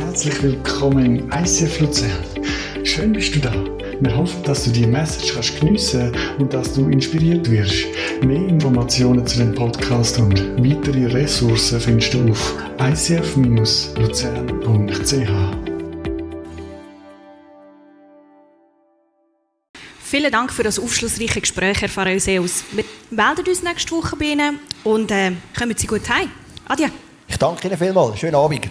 Herzlich willkommen im ICF Luzern. Schön bist du da. Wir hoffen, dass du die Message kannst geniessen und dass du inspiriert wirst. Mehr Informationen zu dem Podcast und weitere Ressourcen findest du auf icf-luzern.ch. Vielen Dank für das aufschlussreiche Gespräch, Herr Pharisäus. Wir melden uns nächste Woche bei Ihnen und äh, kommen Sie gut heim. Adieu. Ich danke Ihnen vielmals. Schönen Abend.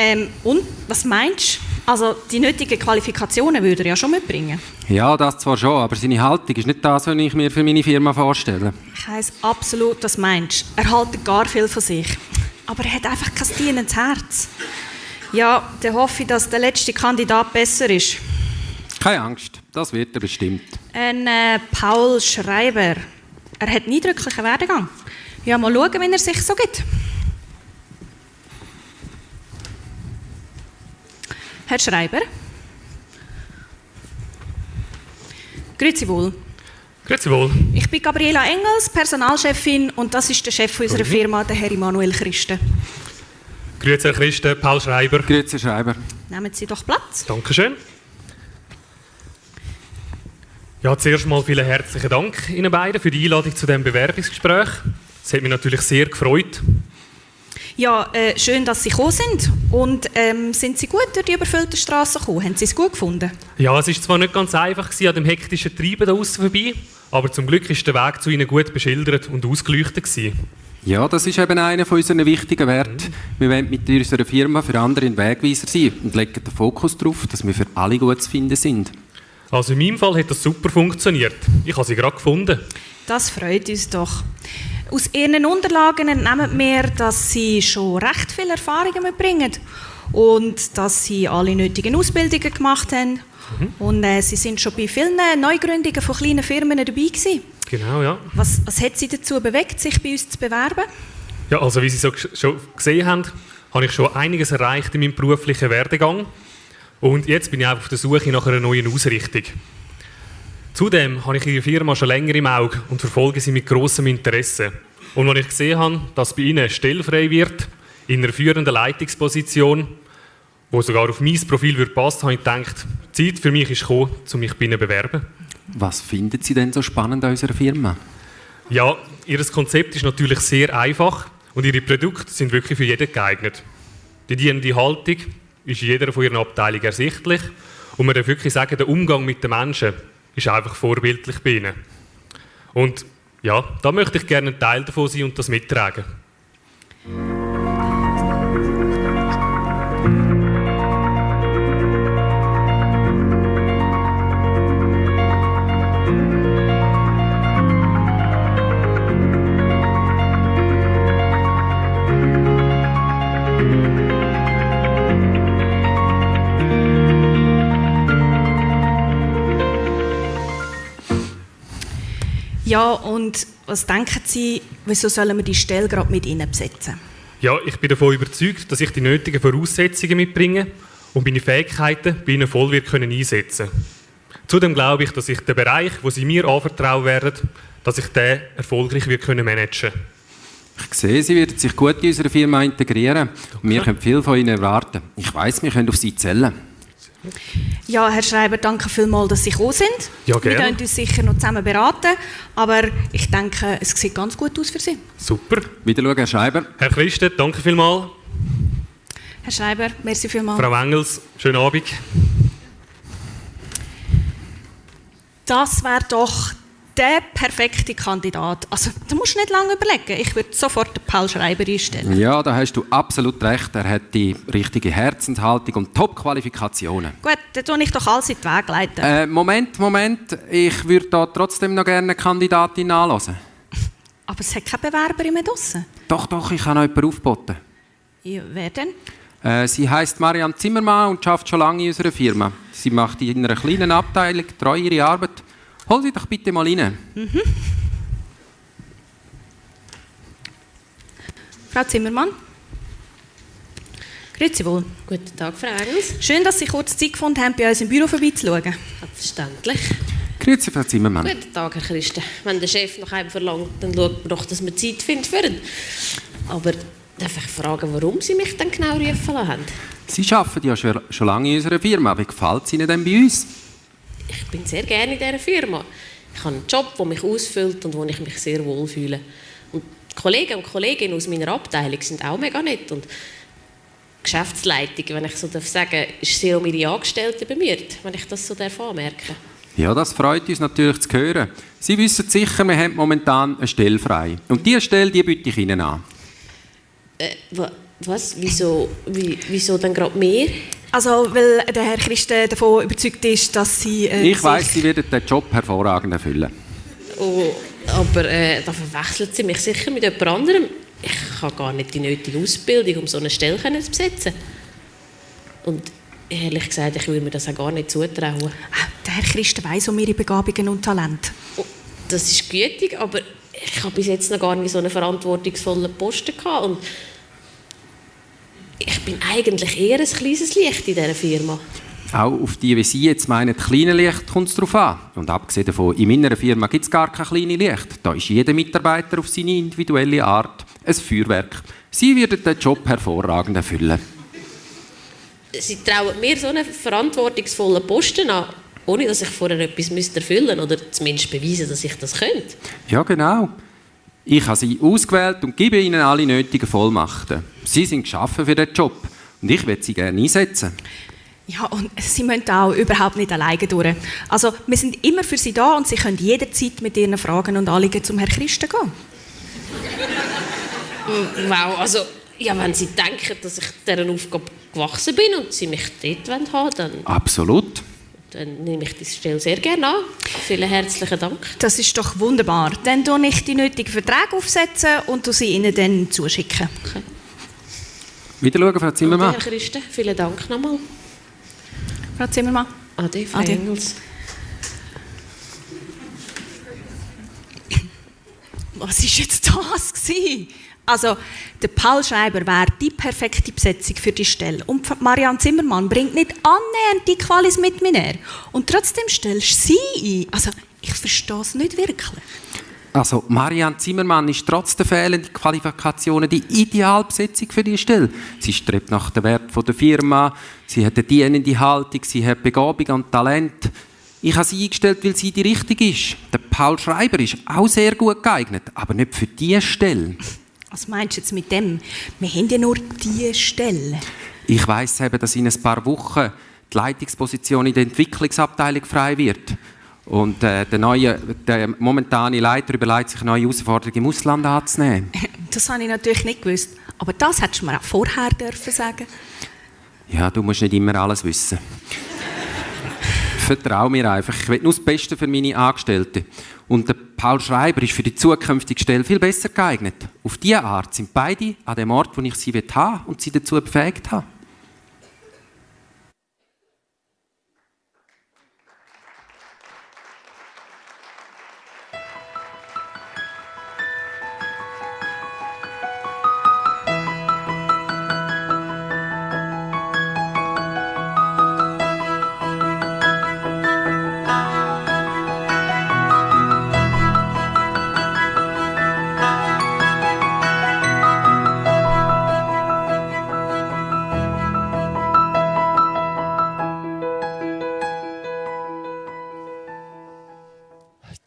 Ähm, und, was meinst du? Also, die nötigen Qualifikationen würde er ja schon mitbringen. Ja, das zwar schon, aber seine Haltung ist nicht das, was ich mir für meine Firma vorstelle. Ich weiss absolut, was du meinst. Er hält gar viel von sich. Aber er hat einfach kein dienendes Herz. Ja, dann hoffe ich, dass der letzte Kandidat besser ist. Keine Angst, das wird er bestimmt. Ein äh, Paul Schreiber. Er hat einen eindrücklichen Werdegang. Ja, mal schauen, wie er sich so gibt. Herr Schreiber. Grüezi wohl. Grüezi wohl. Ich bin Gabriela Engels, Personalchefin und das ist der Chef unserer Firma, der Herr Immanuel Christen. Grüezi Herr Christen, Paul Schreiber. Grüezi, Herr Schreiber. Nehmen Sie doch Platz. Dankeschön. Ja, zuerst mal vielen herzlichen Dank Ihnen beiden für die Einladung zu diesem Bewerbungsgespräch. Es hat mich natürlich sehr gefreut. Ja, äh, schön, dass Sie gekommen sind. Und ähm, sind Sie gut durch die überfüllten Straßen gekommen? Haben Sie es gut gefunden? Ja, es ist zwar nicht ganz einfach gewesen, an dem hektischen Treiben da außen vorbei, aber zum Glück ist der Weg zu Ihnen gut beschildert und ausgeleuchtet gewesen. Ja, das ist eben einer von unseren wichtigen Werten. Wir wollen mit unserer Firma für andere ein Wegweiser sein und legen den Fokus darauf, dass wir für alle gut zu finden sind. Also in meinem Fall hat das super funktioniert. Ich habe sie gerade gefunden. Das freut uns doch. Aus Ihren Unterlagen entnehmen wir, dass Sie schon recht viele Erfahrungen mitbringen und dass Sie alle nötigen Ausbildungen gemacht haben. Mhm. Und äh, Sie sind schon bei vielen Neugründungen von kleinen Firmen dabei gewesen. Genau, ja. Was, was hat Sie dazu bewegt, sich bei uns zu bewerben? Ja, also wie Sie so schon gesehen haben, habe ich schon einiges erreicht in meinem beruflichen Werdegang. Und jetzt bin ich einfach auf der Suche nach einer neuen Ausrichtung. Zudem habe ich Ihre Firma schon länger im Auge und verfolge sie mit großem Interesse. Und als ich gesehen habe, dass bei Ihnen eine Stelle frei wird, in einer führenden Leitungsposition, wo sogar auf mein Profil würde passen, habe ich gedacht, die Zeit für mich ist gekommen, um mich bei Ihnen zu bewerben. Was finden Sie denn so spannend an unserer Firma? Ja, Ihr Konzept ist natürlich sehr einfach und Ihre Produkte sind wirklich für jeden geeignet. Die dienende Haltung ist in jeder von Ihren Abteilungen ersichtlich und man darf wirklich sagen, der Umgang mit den Menschen ist einfach vorbildlich bei Ihnen. Und ja, da möchte ich gerne ein Teil davon sein und das mittragen. Ja, und was denken Sie, wieso sollen wir die Stelle gerade mit Ihnen besetzen? Ja, ich bin davon überzeugt, dass ich die nötigen Voraussetzungen mitbringe und meine Fähigkeiten bei Ihnen voll wird können einsetzen Zudem glaube ich, dass ich den Bereich, wo Sie mir anvertrauen werden, dass ich den erfolgreich wird können managen Ich sehe, Sie werden sich gut in unserer Firma integrieren und wir können viel von Ihnen erwarten. Ich weiß, wir können auf Sie zählen. Ja, Herr Schreiber, danke vielmals, dass Sie gekommen sind. Ja, Wir gerne. werden uns sicher noch zusammen beraten, aber ich denke, es sieht ganz gut aus für Sie. Super. Wieder schauen, Herr Schreiber. Herr Christen, danke vielmals. Herr Schreiber, merci vielmals. Frau Engels, schönen Abend. Das wäre doch der perfekte Kandidat. Also, da musst du nicht lange überlegen. Ich würde sofort den Paul Schreiber einstellen. Ja, da hast du absolut recht. Er hat die richtige Herzenshaltung und Top-Qualifikationen. Gut, dann tue ich doch alles in die Wege leiten. Äh, Moment, Moment. Ich würde da trotzdem noch gerne eine Kandidatin anhören. Aber es hat keine Bewerberin mehr draussen. Doch, doch, ich habe noch jemanden aufgeboten. Ja, wer denn? Äh, sie heißt Marianne Zimmermann und arbeitet schon lange in unserer Firma. Sie macht in einer kleinen Abteilung treu ihre Arbeit. Hol sie doch bitte mal rein. Frau Zimmermann? Grüezi wohl. Guten Tag, Frau Engels. Schön, dass Sie kurz Zeit gefunden haben, bei uns im Büro vorbeizuschauen. Selbstverständlich. Grüezi, Frau Zimmermann. Guten Tag, Herr Christen. Wenn der Chef nach einem verlangt, dann schaut man doch, dass man Zeit findet für ihn. Aber Darf ich fragen, warum Sie mich dann genau rufen lassen haben? Sie arbeiten ja schon, schon lange in unserer Firma. Wie gefällt es Ihnen denn bei uns? Ich bin sehr gerne in dieser Firma. Ich habe einen Job, der mich ausfüllt und wo ich mich sehr wohl fühle. Und die Kollegen und Kolleginnen aus meiner Abteilung sind auch mega nett. Und die Geschäftsleitung, wenn ich so darf sagen, ist sehr um ihre Angestellten bemüht, wenn ich das so darf anmerken Ja, das freut uns natürlich zu hören. Sie wissen sicher, wir haben momentan eine Stelle frei. Und diese Stelle, die biete ich Ihnen an. Äh, was? Wieso, wie, wieso dann gerade mehr? Also, weil der Herr Christen davon überzeugt ist, dass Sie... Äh, Ich weiß, Sie werden den Job hervorragend erfüllen. Oh, aber äh, da verwechselt sie mich sicher mit jemand anderem. Ich habe gar nicht die nötige Ausbildung, um so eine Stelle können zu besetzen. Und ehrlich gesagt, ich würde mir das auch gar nicht zutrauen. Ah, Der Herr Christen weiss um Ihre Begabungen und Talente. Oh, Das ist gütig, aber ich habe bis jetzt noch gar nicht so einen verantwortungsvollen Posten gehabt. Und ich bin eigentlich eher ein kleines Licht in dieser Firma. Auch auf die, wie Sie jetzt meinen, kleine Licht kommt es darauf an. Und abgesehen davon, in meiner Firma gibt es gar kein kleines Licht. Da ist jeder Mitarbeiter auf seine individuelle Art ein Feuerwerk. Sie werden den Job hervorragend erfüllen. Sie trauen mir so einen verantwortungsvollen Posten an, ohne dass ich vorher etwas müsste erfüllen oder zumindest beweisen, dass ich das könnte. Ja, genau. Ich habe Sie ausgewählt und gebe Ihnen alle nötigen Vollmachten. Sie sind geschaffen für den Job und ich werde Sie gerne einsetzen. Ja, und Sie müssen auch überhaupt nicht alleine durch. Also, wir sind immer für Sie da und Sie können jederzeit mit Ihren Fragen und Anliegen zum Herrn Christen gehen. Wow, also ja, wenn Sie denken, dass ich dieser Aufgabe gewachsen bin und Sie mich dort haben wollen, dann, Absolut. Dann nehme ich diese Stelle sehr gerne an. Vielen herzlichen Dank. Das ist doch wunderbar. Dann tue ich die nötigen Verträge aufsetzen und sie Ihnen dann zuschicken. Wieder schauen, Frau Zimmermann. Herr Christen, vielen Dank nochmal. Frau Zimmermann. Ade, Frau Ade. Engels. Was ist jetzt das gewesen? Also, der Paul Schreiber wäre die perfekte Besetzung für die Stelle. Und Marianne Zimmermann bringt nicht annähernd die Qualis mit mir her. Und trotzdem stellst du sie ein. Also, ich verstehe es nicht wirklich. Also, Marianne Zimmermann ist trotz der fehlenden Qualifikationen die Idealbesetzung für die Stelle. Sie strebt nach dem Wert der Firma, sie hat eine dienende Haltung, sie hat Begabung und Talent. Ich habe sie eingestellt, weil sie die richtige ist. Der Paul Schreiber ist auch sehr gut geeignet, aber nicht für diese Stelle. Was meinst du jetzt mit dem? Wir haben ja nur diese Stelle. Ich weiss eben, dass in ein paar Wochen die Leitungsposition in der Entwicklungsabteilung frei wird. Und äh, der, neue, der momentane Leiter überlegt sich, neue Herausforderungen im Ausland anzunehmen. Das habe ich natürlich nicht gewusst. Aber das hättest du mir auch vorher dürfen sagen. Ja, du musst nicht immer alles wissen. Vertrau mir einfach. Ich will nur das Beste für meine Angestellten. Und der Paul Schreiber ist für die zukünftige Stelle viel besser geeignet. Auf diese Art sind beide an dem Ort, wo ich sie haben will und sie dazu befähigt habe.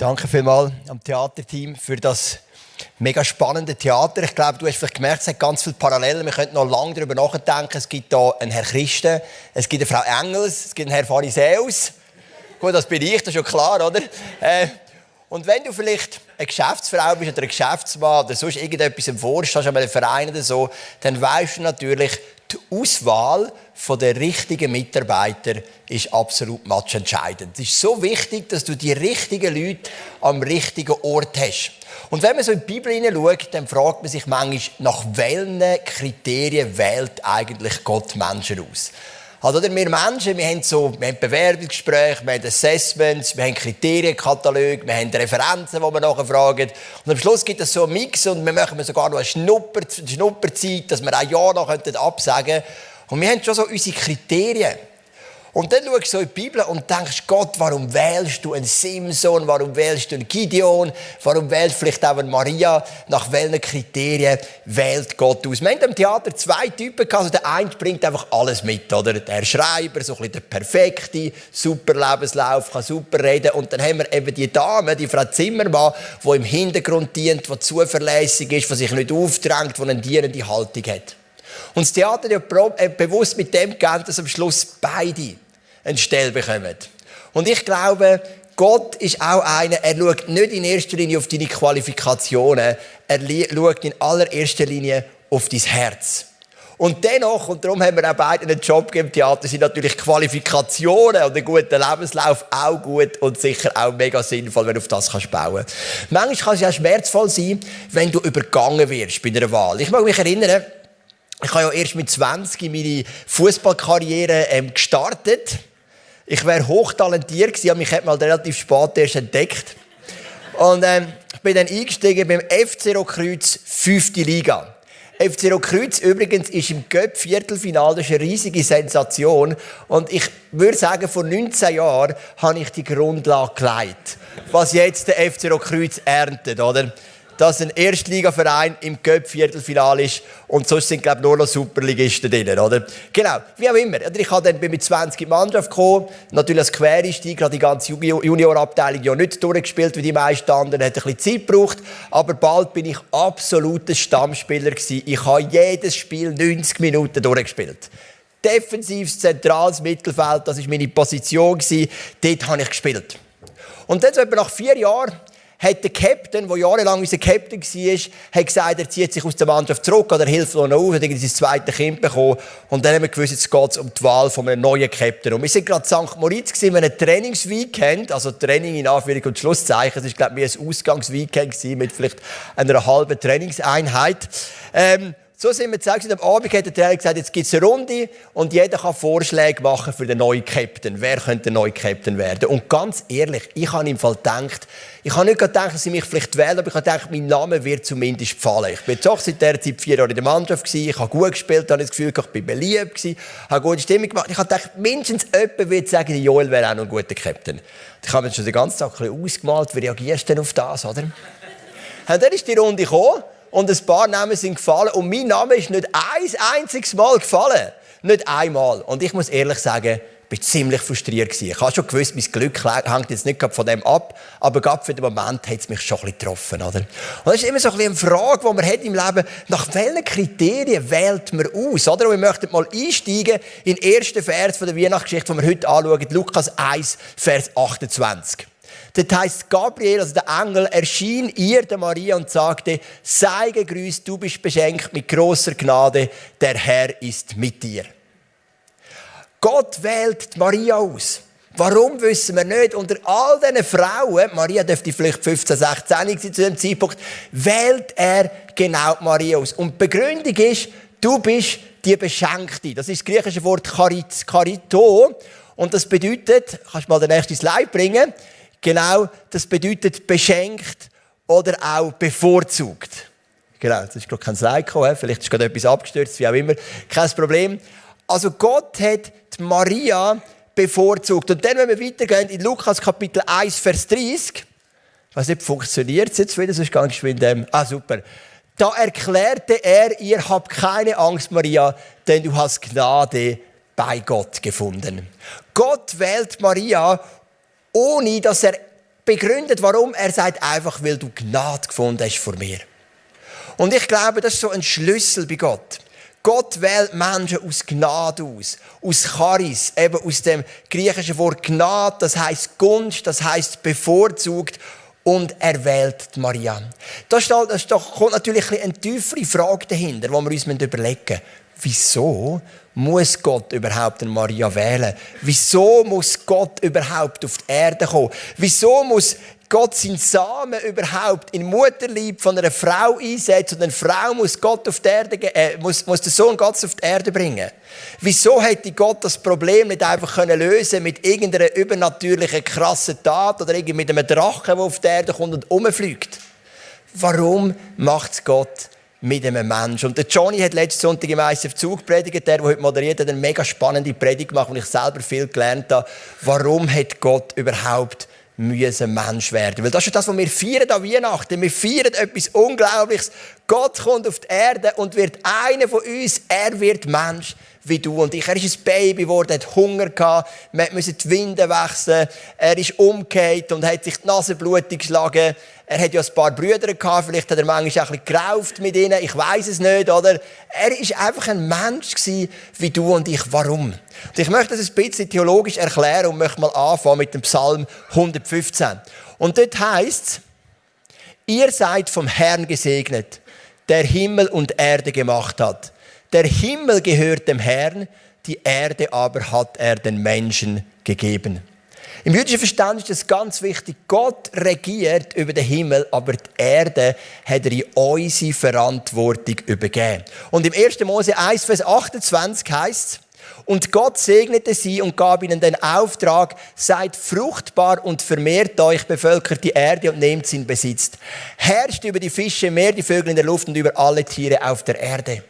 Danke vielmals am Theaterteam für das mega spannende Theater. Ich glaube, du hast vielleicht gemerkt, es hat ganz viele Parallelen. Wir könnten noch lange darüber nachdenken. Es gibt hier einen Herrn Christen, es gibt eine Frau Engels, es gibt einen Herrn Pharisäus. Gut, das bin ich, das ist schon klar, oder? Äh, und wenn du vielleicht eine Geschäftsfrau bist oder ein Geschäftsmann oder sonst irgendetwas im Vorstand an einem Verein oder so, dann weißt du natürlich, die Auswahl der richtigen Mitarbeiter ist absolut matchentscheidend. Es ist so wichtig, dass du die richtigen Leute am richtigen Ort hast. Und wenn man so in die Bibel hineinschaut, dann fragt man sich manchmal, nach welchen Kriterien wählt eigentlich Gott Menschen aus? Also, oder wir Menschen, wir haben so, wir haben Bewerbungsgespräche, wir haben Assessments, wir haben Kriterienkataloge, wir haben Referenzen, die wir nachher fragen. Und am Schluss gibt es so einen Mix und wir machen sogar noch eine Schnupper, Schnupperzeit, dass wir auch Ja noch absagen könnten. Und wir haben schon so unsere Kriterien. Und dann schaust du in die Bibel und denkst, Gott, warum wählst du einen Simson, warum wählst du einen Gideon, warum wählst du vielleicht auch einen Maria, nach welchen Kriterien wählt Gott aus? Wir haben im Theater zwei Typen gehabt, also der eine bringt einfach alles mit, oder? Der Schreiber, so ein bisschen der perfekte, super Lebenslauf, kann super reden und dann haben wir eben die Dame, die Frau Zimmermann, die im Hintergrund dient, die zuverlässig ist, die sich nicht aufdrängt, die eine dienende Haltung hat. Und das Theater hat äh, bewusst mit dem gegeben, dass am Schluss beide eine Stelle bekommen. Und ich glaube, Gott ist auch einer, er schaut nicht in erster Linie auf deine Qualifikationen, er schaut in allererster Linie auf dein Herz. Und dennoch, und darum haben wir auch beide einen Job im Theater, sind natürlich Qualifikationen und ein guter Lebenslauf auch gut und sicher auch mega sinnvoll, wenn du auf das kannst bauen kannst. Manchmal kann es ja schmerzvoll sein, wenn du übergangen wirst bei einer Wahl. Ich mag mich erinnern, ich habe ja erst mit 20 meine Fußballkarriere ähm, gestartet. Ich wäre hochtalentiert gewesen, aber mich hat mal relativ spät erst entdeckt. Und ähm, ich bin dann eingestiegen beim FC Rockkreuz, fünfte Liga. FC Rockkreuz übrigens ist im Göpp Viertelfinale, das ist eine riesige Sensation. Und ich würde sagen, vor 19 Jahren habe ich die Grundlage gelegt, was jetzt der FC Rockkreuz erntet, oder? Dass ein Erstligaverein im Cup-Viertelfinale ist und sonst sind, glaube ich, nur noch Superligisten drin, oder? Genau, wie auch immer. Ich habe dann mit 20 in die Mannschaft gekommen, natürlich als Quereinstieg, gerade die ganze Juniorabteilung ja nicht durchgespielt wie die meisten anderen, hat ein bisschen Zeit gebraucht, aber bald bin ich absoluter Stammspieler gewesen. Ich habe jedes Spiel 90 Minuten durchgespielt defensives, zentrales Mittelfeld, das war meine Position. Dort habe ich gespielt. Und dann, etwa nach vier Jahren, hat der Captain, der jahrelang unser Captain war, hat gesagt, er zieht sich aus der Mannschaft zurück oder hilft noch auf, hat sein zweites Kind bekommen. Und dann haben wir gewusst, jetzt geht es um die Wahl von einem neuen Captain. Und wir sind gerade in St. Moritz gewesen, einem Trainingsweekend, also Training in Anführungs- und Schlusszeichen. Es war, glaube ich, ein Ausgangsweekend mit vielleicht einer halben Trainingseinheit. Ähm, so sind wir zusammen. Am Abend hat der Trainer gesagt, jetzt gibt es eine Runde und jeder kann Vorschläge machen für den neuen Captain. Wer könnte der neue Captain werden? Und ganz ehrlich, ich habe im Fall gedacht, ich habe nicht gedacht, dass sie mich vielleicht wählen, aber ich habe gedacht, mein Name wird zumindest fallen. Ich bin doch seit dieser Zeit vier Jahre in der Mannschaft gewesen, ich habe gut gespielt, habe das Gefühl, ich bin beliebt gewesen, habe gute Stimmung gemacht. Ich habe gedacht, mindestens jemand wird sagen, Joel wäre auch noch ein guter Captain. Ich habe mir schon den ganzen Tag ein bisschen ausgemalt, wie reagierst du denn auf das, oder? Und dann ist die Runde gekommen und ein paar Namen sind gefallen und mein Name ist nicht ein einziges Mal gefallen. Nicht einmal. Und ich muss ehrlich sagen, ich war ziemlich frustriert. Gewesen. Ich habe schon gewusst, mein Glück hängt jetzt nicht von dem ab, aber gerade für den Moment hat es mich schon ein bisschen getroffen. Oder? Und das ist immer so ein eine Frage, die man hat im Leben nach welchen Kriterien wählt man aus? Oder? Und wir möchten mal einsteigen in den ersten Vers von der Weihnachtsgeschichte, die wir heute anschauen, Lukas 1, Vers 28. Dort heißt Gabriel, also der Engel, erschien ihr, der Maria, und sagte, sei gegrüßt, du bist beschenkt mit großer Gnade, der Herr ist mit dir. Gott wählt Maria aus. Warum wissen wir nicht? Unter all diesen Frauen, Maria dürfte vielleicht 15, 16 sein zu dem Zeitpunkt, wählt er genau Maria aus. Und die Begründung ist, du bist die Beschenkte. Das ist das griechische Wort Charit, Charito. Und das bedeutet, kannst du mal den nächsten Slide bringen, Genau, das bedeutet beschenkt oder auch bevorzugt. Genau, das ist gerade kein Slide gekommen, vielleicht ist gerade etwas abgestürzt, wie auch immer. Kein Problem. Also Gott hat die Maria bevorzugt. Und dann, wenn wir weitergehen, in Lukas Kapitel 1, Vers 30, ich weiß nicht, funktioniert es jetzt wieder, sonst ganz geschwind. Ähm, ah, super. Da erklärte er ihr, hab keine Angst, Maria, denn du hast Gnade bei Gott gefunden. Gott wählt Maria ohne dass er begründet, warum. Er sagt einfach, weil du Gnade gefunden hast vor mir. Und ich glaube, das ist so ein Schlüssel bei Gott. Gott wählt Menschen aus Gnade aus, aus Charis, eben aus dem griechischen Wort Gnade, das heißt Gunst, das heißt bevorzugt und er wählt Maria. Da, steht, da kommt natürlich eine tiefere Frage dahinter, die wir uns überlegen müssen. Wieso muss Gott überhaupt eine Maria wählen? Wieso muss Gott überhaupt auf die Erde kommen? Wieso muss Gott seinen Samen überhaupt in Mutterlieb von einer Frau einsetzen und eine Frau muss Gott auf die Erde, äh, muss, muss den Sohn Gottes auf die Erde bringen? Wieso hätte Gott das Problem nicht einfach können lösen mit irgendeiner übernatürlichen krassen Tat oder mit einem Drachen, der auf die Erde kommt und umfliegt? Warum macht Gott mit einem Menschen. Und der Johnny hat letzten Sonntag im ICF Zug gepredigt, der, der heute moderiert hat, eine mega spannende Predigt gemacht, wo ich selber viel gelernt habe. Warum hat Gott überhaupt müssen Mensch werden. Weil das ist das, was wir feiern an Weihnachten. Wir feiern etwas Unglaubliches. Gott kommt auf die Erde und wird einer von uns. Er wird Mensch wie du und ich. Er ist ein Baby geworden, hat Hunger gehabt, man musste die Winde wechseln, er ist umgekehrt und hat sich die Nase blutig geschlagen. Er hat ja ein paar Brüder gehabt, vielleicht hat er manchmal ein bisschen gerauft mit ihnen, ich weiß es nicht, oder? Er ist einfach ein Mensch gewesen, wie du und ich. Warum? Und ich möchte das ein bisschen theologisch erklären und möchte mal anfangen mit dem Psalm 115. Und dort heißt ihr seid vom Herrn gesegnet, der Himmel und Erde gemacht hat. Der Himmel gehört dem Herrn, die Erde aber hat er den Menschen gegeben. Im jüdischen Verständnis ist es ganz wichtig, Gott regiert über den Himmel, aber die Erde hat er in unsere Verantwortung übergeben. Und im 1. Mose 1, Vers 28 heißt es, und Gott segnete sie und gab ihnen den Auftrag, seid fruchtbar und vermehrt euch, bevölkert die Erde und nehmt sie in Besitz. Herrscht über die Fische im Meer, die Vögel in der Luft und über alle Tiere auf der Erde.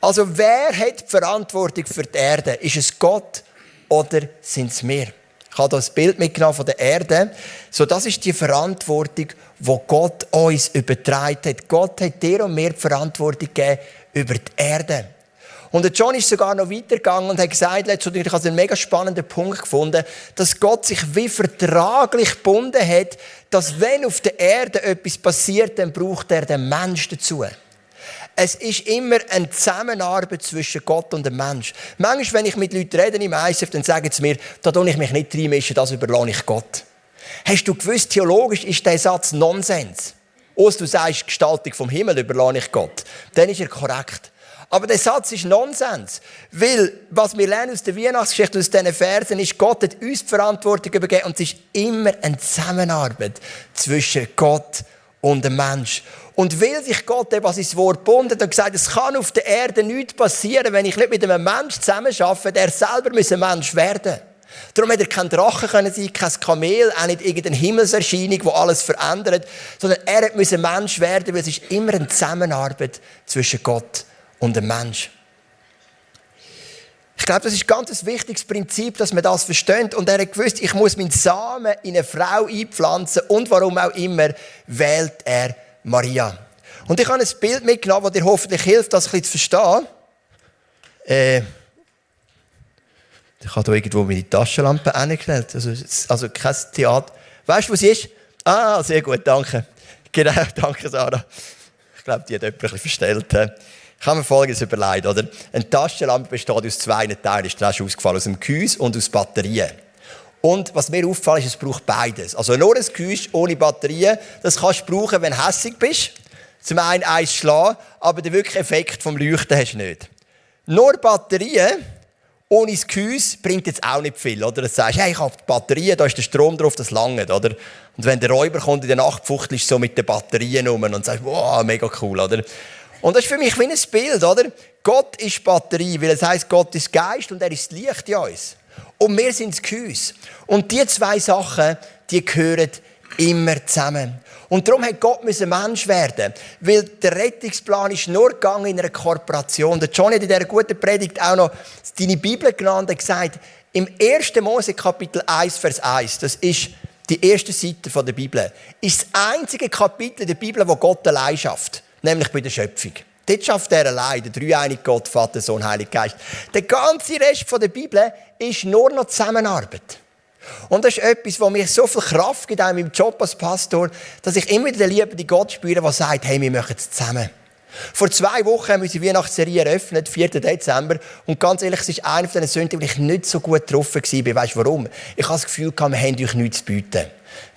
Also wer hat die Verantwortung für die Erde? Ist es Gott oder sind es wir? Ich habe ein Bild mitgenommen von der Erde. So, das ist die Verantwortung, wo Gott uns übertragen hat. Gott hat dir und mir die Verantwortung gegeben über die Erde. Und der John ist sogar noch weitergegangen und hat gesagt, letztendlich, ich habe einen mega spannenden Punkt gefunden, dass Gott sich wie vertraglich gebunden hat, dass wenn auf der Erde etwas passiert, dann braucht er den Mensch dazu. Es ist immer eine Zusammenarbeit zwischen Gott und dem Mensch. Manchmal, wenn ich mit Leuten rede im ISF, dann sagen sie mir, da tue ich mich nicht reinmischen, das überlasse ich Gott. Hast du gewusst, theologisch ist dieser Satz Nonsens? Aus du sagst, Gestaltung vom Himmel überlasse ich Gott. Dann ist er korrekt. Aber der Satz ist Nonsens. Weil, was wir lernen aus der Weihnachtsgeschichte, aus diesen Versen, ist, Gott hat uns die Verantwortung übergeben und es ist immer eine Zusammenarbeit zwischen Gott und dem Mensch. Und weil sich Gott eben an sein Wort gebunden hat und gesagt es kann auf der Erde nichts passieren, wenn ich nicht mit einem Menschen zusammenarbeite, der selber muss ein Mensch werden Darum hätte er kein Drache können sein, kein Kamel, auch nicht irgendeine Himmelserscheinung, die alles verändert, sondern er musste ein Mensch werden, weil es ist immer eine Zusammenarbeit zwischen Gott und dem Mensch. Ich glaube, das ist ein ganz wichtiges Prinzip, dass man das versteht. Und er hat gewusst, ich muss meinen Samen in eine Frau einpflanzen und warum auch immer wählt er Maria. Und ich habe ein Bild mitgenommen, das dir hoffentlich hilft, das ein bisschen zu verstehen. Äh, ich habe hier irgendwo meine Taschenlampe angestellt. Also, also kein Theater. Weißt du, wo sie ist? Ah, sehr gut, danke. Genau, danke, Sarah. Ich glaube, die hat jemand ein bisschen verstellt. Ich habe mir Folgendes überlegt, oder? Eine Taschenlampe besteht aus zwei Teilen, ist schon ausgefallen, aus dem Gehäuse und aus Batterien. Und was mir auffällt, ist, es braucht beides. Also nur ein Gehäuse ohne Batterien, das kannst du brauchen, wenn du hässig bist. Zum einen eins schlagen, aber den wirklichen Effekt vom Leuchten hast du nicht. Nur Batterien ohne das Gehäuse bringt jetzt auch nicht viel, oder? Du sagst, hey, ich habe Batterien, da ist der Strom drauf, das langt, oder? Und wenn der Räuber kommt in der Nacht, fuchtelst so mit den Batterien um und sagst, wow, mega cool, oder? Und das ist für mich wie ein Bild, oder? Gott ist Batterie, weil es heißt, Gott ist Geist und er ist Licht in uns. Und wir sind das Gehäuse. Und die zwei Sachen, die gehören immer zusammen. Und darum hat Gott müssen Mensch werden, weil der Rettungsplan ist nur gegangen in einer Kooperation. Der John hat in dieser guten Predigt auch noch deine Bibel genannt und gesagt, im 1. Mose Kapitel 1, Vers 1, das ist die erste Seite der Bibel, ist das einzige Kapitel der Bibel, wo Gott allein schafft nämlich bei der Schöpfung. Dort schafft er allein, der dreieinige Gott, Vater, Sohn, Heiliger Geist. Der ganze Rest der Bibel ist nur noch Zusammenarbeit. Und das ist etwas, was mir so viel Kraft gibt, auch in meinem Job als Pastor, dass ich immer wieder den lieben Gott spüre, der sagt, hey, wir machen es zusammen. Vor zwei Wochen haben wir unsere Weihnachtsserie eröffnet, 4. Dezember. Und ganz ehrlich, es ist einer von diesen Sünden, weil ich nicht so gut getroffen war. Weißt du warum? Ich habe das Gefühl, wir haben euch nichts zu bieten.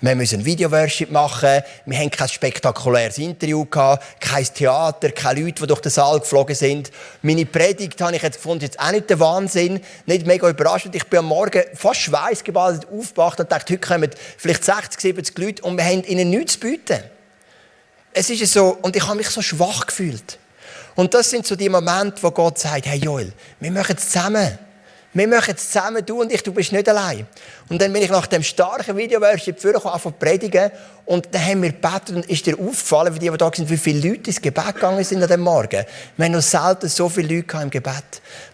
Wir müssen Video-Worship machen. Wir haben kein spektakuläres Interview gehabt, kein Theater, keine Leute, die durch den Saal geflogen sind. Meine Predigt habe ich jetzt gefunden, jetzt auch nicht der Wahnsinn, nicht mega überraschend. Ich bin am Morgen fast schweißgebadet aufgewacht und dachte, heute kommen vielleicht 60, 70 Leute und wir haben ihnen nichts zu bieten. Es ist so, und ich habe mich so schwach gefühlt. Und das sind so die Momente, wo Gott sagt, hey Joel, wir machen es zusammen. Wir machen es zusammen, du und ich, du bist nicht allein. Und dann bin ich nach dem starken Videoworship für zu predigen und dann haben wir gebetet und ist dir aufgefallen, wie die, die da sind, wie viele Leute ins Gebet gegangen sind an dem Morgen. Wir haben noch selten so viele Leute im Gebet.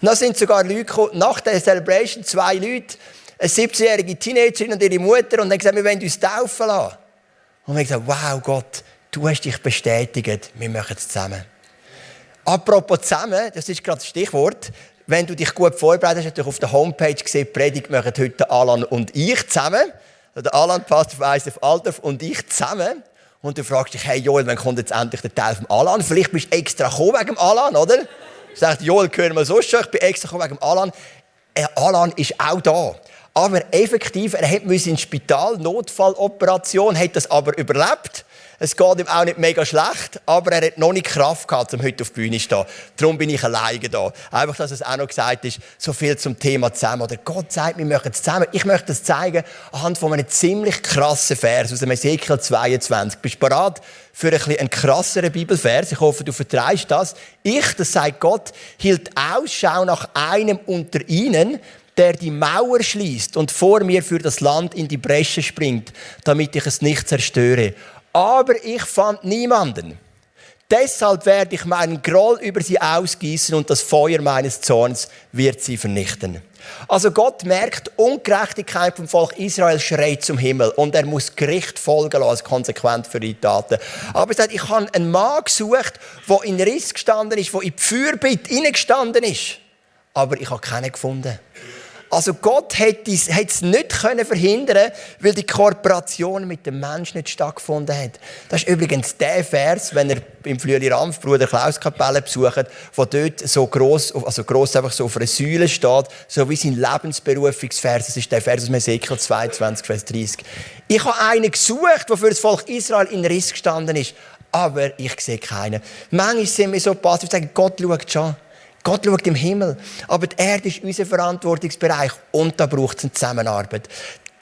Und dann sind sogar Leute gekommen, nach der Celebration, zwei Leute, eine 17-jährige Teenagerin und ihre Mutter und haben gesagt, wir wollen uns taufen lassen. Und wir haben gesagt, wow Gott, du hast dich bestätigt, wir machen es zusammen. Apropos zusammen, das ist gerade das Stichwort, wenn du dich gut hast du auf der Homepage gesehen, Predigt machen heute Alan und ich zusammen. Der Alan, Pastor von ISF Altdorf und ich zusammen. Und du fragst dich, hey Joel, wann kommt jetzt endlich der Teil vom Alan? Vielleicht bist du extra gekommen wegen dem Alan, oder? Du sagst, Joel, hören wir so schon, ich bin extra gekommen wegen dem Alan. Äh, Alan ist auch da. Aber effektiv, er hat ins Spital, Notfalloperation, hat das aber überlebt. Es geht ihm auch nicht mega schlecht, aber er hat noch nicht Kraft gehabt, um heute auf die Bühne zu stehen. Darum bin ich alleine da. Einfach, dass es auch noch gesagt ist, so viel zum Thema zusammen. Oder Gott sagt, wir möchten es zusammen. Ich möchte das zeigen anhand von einem ziemlich krassen Vers aus dem Ezekiel 22. Bist du bereit für ein bisschen einen krasseren Bibelvers? Ich hoffe, du vertreibst das. Ich, das sagt Gott, hielt Ausschau nach einem unter ihnen, der die Mauer schließt und vor mir für das Land in die Bresche springt, damit ich es nicht zerstöre. Aber ich fand niemanden. Deshalb werde ich meinen Groll über sie ausgießen und das Feuer meines Zorns wird sie vernichten. Also Gott merkt, Ungerechtigkeit vom Volk Israel schreit zum Himmel und er muss Gericht folgen lassen, als konsequent für die Taten. Aber er sagt, ich habe einen Mann gesucht, der in Riss gestanden ist, der in die Feuerbitte hineingestanden ist. Aber ich habe keinen gefunden. Also Gott hätte es nicht können weil die Kooperation mit dem Menschen nicht stattgefunden hat. Das ist übrigens der Vers, wenn er im Flüeli Rampf Bruder Klaus Kapelle besucht, wo dort so gross, also gross einfach so auf einer Säule steht, so wie sein Lebensberufungsvers. Das ist der Vers aus Ezekiel 22, Vers 30. Ich habe einen gesucht, der für das Volk Israel in Riss gestanden ist, aber ich sehe keinen. Manchmal sind wir so passiv und sagen, Gott schaut schon. Gott schaut im Himmel. Aber die Erde ist unser Verantwortungsbereich und da braucht es eine Zusammenarbeit.